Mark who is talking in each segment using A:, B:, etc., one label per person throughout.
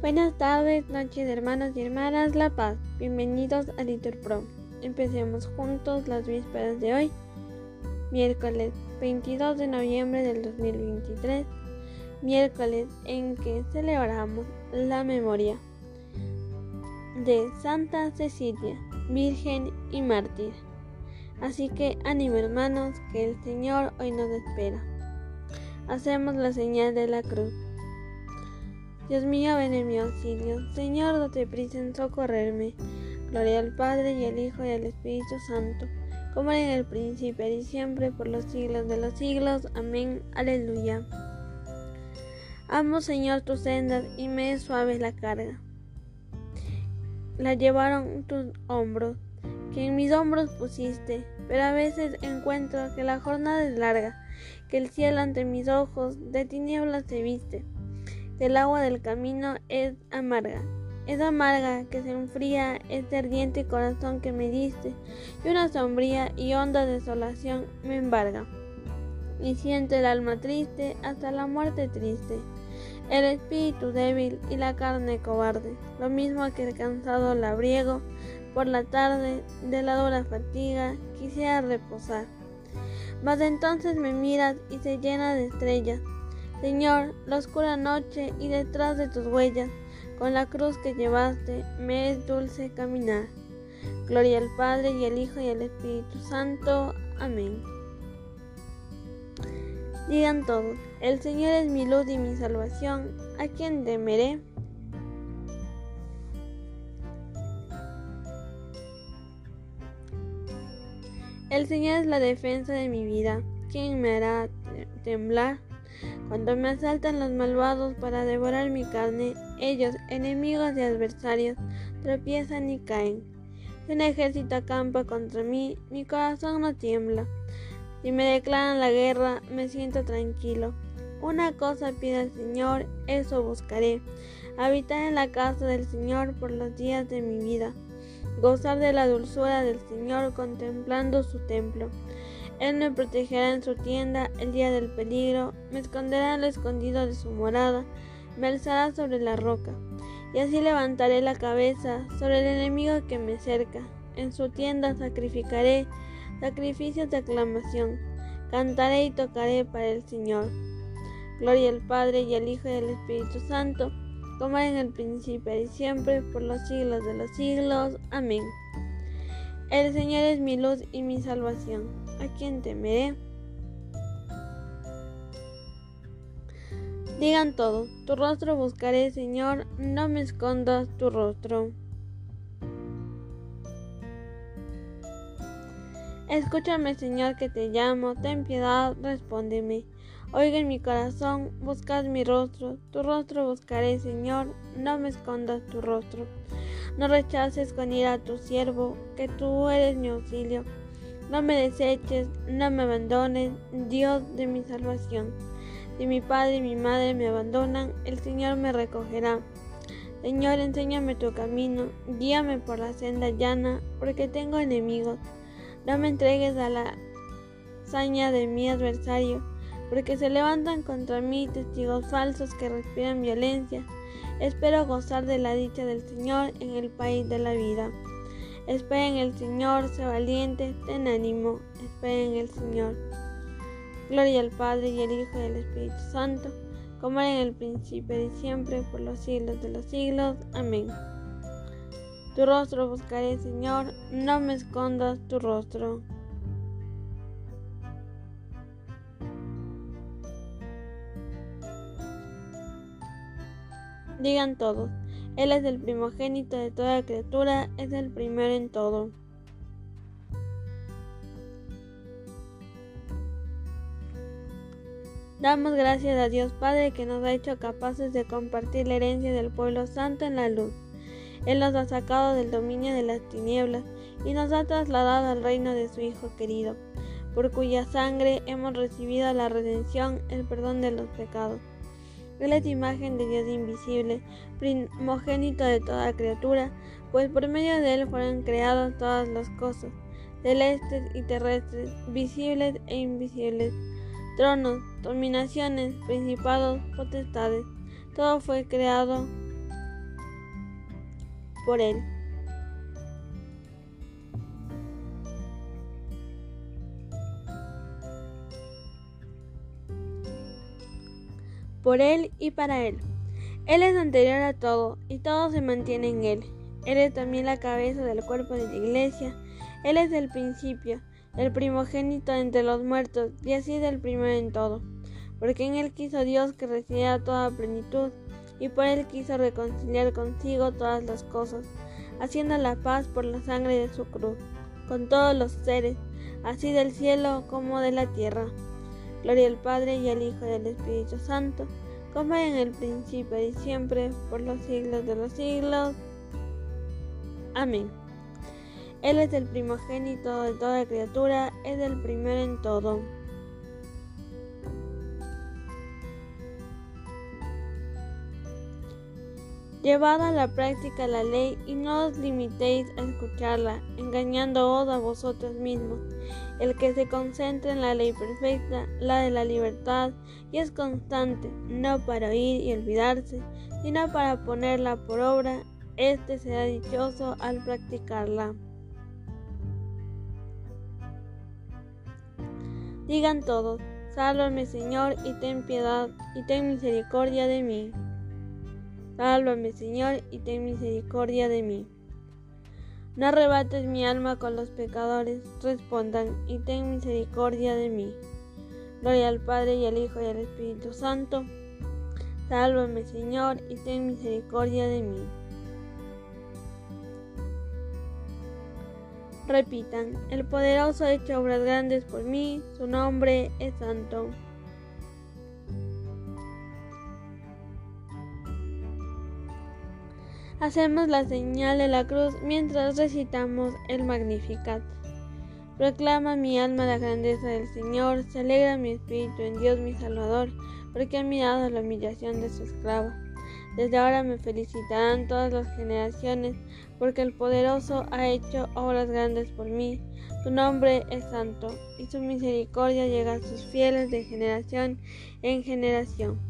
A: Buenas tardes, noches, hermanos y hermanas La Paz. Bienvenidos a Litur Pro. Empecemos juntos las vísperas de hoy, miércoles 22 de noviembre del 2023, miércoles en que celebramos la memoria de Santa Cecilia, Virgen y Mártir. Así que ánimo hermanos, que el Señor hoy nos espera. Hacemos la señal de la cruz. Dios mío, ven en mi auxilio. Señor, date prisa en socorrerme. Gloria al Padre y al Hijo y al Espíritu Santo, como era en el principio y siempre, por los siglos de los siglos. Amén. Aleluya. Amo, Señor, tus sendas y me es suave la carga. La llevaron tus hombros, que en mis hombros pusiste, pero a veces encuentro que la jornada es larga, que el cielo ante mis ojos de tinieblas se viste el agua del camino es amarga. Es amarga que se enfría este ardiente corazón que me diste, y una sombría y honda desolación me embarga. Y siento el alma triste hasta la muerte triste, el espíritu débil y la carne cobarde, lo mismo que el cansado labriego, por la tarde de la dura fatiga quisiera reposar. Mas entonces me miras y se llena de estrellas, Señor, la oscura noche y detrás de tus huellas, con la cruz que llevaste, me es dulce caminar. Gloria al Padre y al Hijo y al Espíritu Santo. Amén. Digan todos, el Señor es mi luz y mi salvación, ¿a quién temeré? El Señor es la defensa de mi vida, ¿quién me hará temblar? Cuando me asaltan los malvados para devorar mi carne, ellos, enemigos y adversarios, tropiezan y caen. Si un ejército acampa contra mí, mi corazón no tiembla. Si me declaran la guerra, me siento tranquilo. Una cosa pido al Señor, eso buscaré, habitar en la casa del Señor por los días de mi vida, gozar de la dulzura del Señor contemplando su templo. Él me protegerá en su tienda el día del peligro, me esconderá al escondido de su morada, me alzará sobre la roca, y así levantaré la cabeza sobre el enemigo que me cerca. En su tienda sacrificaré sacrificios de aclamación, cantaré y tocaré para el Señor. Gloria al Padre y al Hijo y al Espíritu Santo, como en el principio y siempre, por los siglos de los siglos. Amén. El Señor es mi luz y mi salvación. ¿A quién temeré? Digan todos, tu rostro buscaré, Señor, no me escondas tu rostro. Escúchame, Señor, que te llamo, ten piedad, respóndeme. Oiga en mi corazón, buscad mi rostro, tu rostro buscaré, Señor, no me escondas tu rostro. No rechaces con ira a tu siervo, que tú eres mi auxilio. No me deseches, no me abandones, Dios de mi salvación. Si mi padre y mi madre me abandonan, el Señor me recogerá. Señor, enséñame tu camino, guíame por la senda llana, porque tengo enemigos. No me entregues a la saña de mi adversario, porque se levantan contra mí testigos falsos que respiran violencia. Espero gozar de la dicha del Señor en el país de la vida. Espera en el Señor, sé valiente, ten ánimo, espera en el Señor. Gloria al Padre y al Hijo y al Espíritu Santo, como era en el principio y siempre, por los siglos de los siglos. Amén. Tu rostro buscaré, Señor, no me escondas tu rostro. Digan todos, Él es el primogénito de toda criatura, es el primero en todo. Damos gracias a Dios Padre que nos ha hecho capaces de compartir la herencia del pueblo santo en la luz. Él nos ha sacado del dominio de las tinieblas y nos ha trasladado al reino de su Hijo querido, por cuya sangre hemos recibido la redención, el perdón de los pecados. Él es imagen de Dios invisible, primogénito de toda criatura, pues por medio de Él fueron creadas todas las cosas, celestes y terrestres, visibles e invisibles, tronos, dominaciones, principados, potestades. Todo fue creado por Él. Por Él y para Él. Él es anterior a todo y todo se mantiene en Él. Él es también la cabeza del cuerpo de la iglesia. Él es el principio, el primogénito entre los muertos y así es el primero en todo. Porque en Él quiso Dios que recibiera toda plenitud y por Él quiso reconciliar consigo todas las cosas, haciendo la paz por la sangre de su cruz, con todos los seres, así del cielo como de la tierra. Gloria al Padre y al Hijo y al Espíritu Santo, como en el principio y siempre, por los siglos de los siglos. Amén. Él es el primogénito de toda criatura, es el primero en todo. Llevad a la práctica la ley y no os limitéis a escucharla, engañándoos a vosotros mismos. El que se concentra en la ley perfecta, la de la libertad, y es constante, no para oír y olvidarse, sino para ponerla por obra, éste será dichoso al practicarla. Digan todos, sálvame Señor y ten piedad y ten misericordia de mí. Sálvame, Señor, y ten misericordia de mí. No arrebates mi alma con los pecadores, respondan, y ten misericordia de mí. Gloria al Padre y al Hijo y al Espíritu Santo. Sálvame, Señor, y ten misericordia de mí. Repitan, el poderoso ha hecho obras grandes por mí, su nombre es santo. Hacemos la señal de la cruz mientras recitamos el Magnificat. Proclama mi alma la grandeza del Señor, se alegra mi espíritu en Dios mi Salvador, porque ha mirado la humillación de su esclavo. Desde ahora me felicitarán todas las generaciones, porque el poderoso ha hecho obras grandes por mí. Su nombre es santo, y su misericordia llega a sus fieles de generación en generación.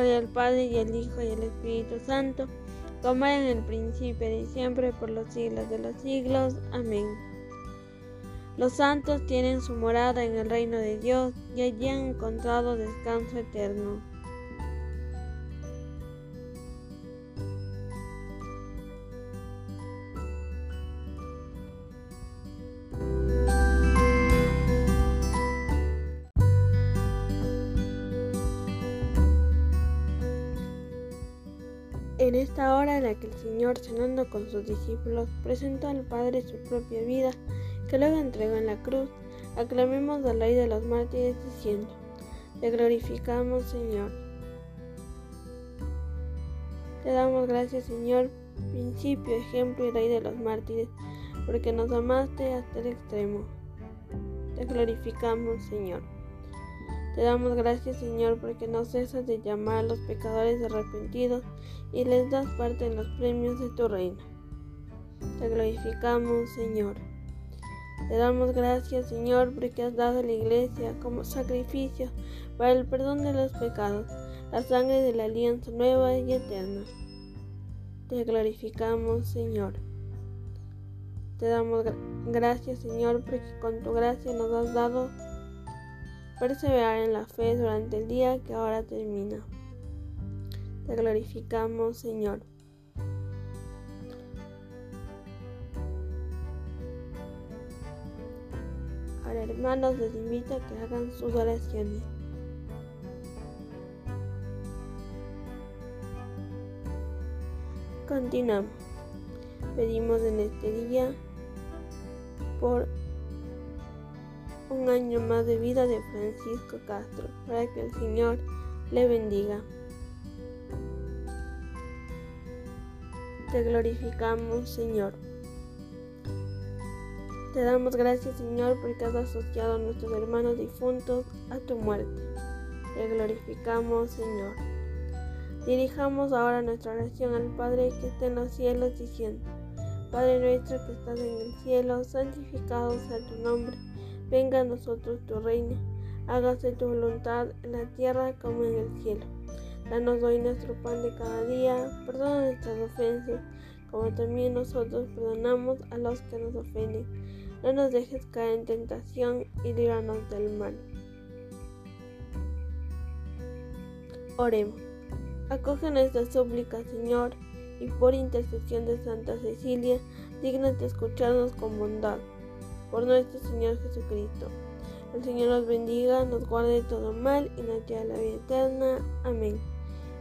A: Gloria al Padre y al Hijo y al Espíritu Santo como en el principio y siempre por los siglos de los siglos. Amén. Los santos tienen su morada en el reino de Dios y allí han encontrado descanso eterno. En esta hora en la que el Señor, cenando con sus discípulos, presentó al Padre su propia vida, que luego entregó en la cruz, aclamemos la ley de los mártires diciendo, Te glorificamos, Señor. Te damos gracias, Señor, principio, ejemplo y rey de los mártires, porque nos amaste hasta el extremo. Te glorificamos, Señor. Te damos gracias, Señor, porque no cesas de llamar a los pecadores arrepentidos y les das parte en los premios de tu reino. Te glorificamos, Señor. Te damos gracias, Señor, porque has dado a la iglesia como sacrificio para el perdón de los pecados, la sangre de la alianza nueva y eterna. Te glorificamos, Señor. Te damos gracias, Señor, porque con tu gracia nos has dado perseverar en la fe durante el día que ahora termina. Te glorificamos, Señor. Ahora, hermanos, les invito a que hagan sus oraciones. Continuamos. Pedimos en este día por un año más de vida de Francisco Castro, para que el Señor le bendiga. Te glorificamos, Señor. Te damos gracias, Señor, porque has asociado a nuestros hermanos difuntos a tu muerte. Te glorificamos, Señor. Dirijamos ahora nuestra oración al Padre que está en los cielos, diciendo, Padre nuestro que estás en el cielo, santificado sea tu nombre. Venga a nosotros tu reino. Hágase tu voluntad en la tierra como en el cielo. Danos hoy nuestro pan de cada día. Perdona nuestras ofensas, como también nosotros perdonamos a los que nos ofenden no nos dejes caer en tentación y líbranos del mal. Oremos. Acoge nuestra súplica, Señor, y por intercesión de Santa Cecilia, dignate escucharnos con bondad. Por nuestro Señor Jesucristo. El Señor nos bendiga, nos guarde de todo mal y nos lleve la vida eterna. Amén.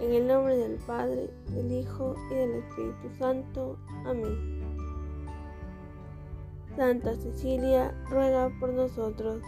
A: En el nombre del Padre, del Hijo y del Espíritu Santo. Amén. Santa Cecilia, ruega por nosotros.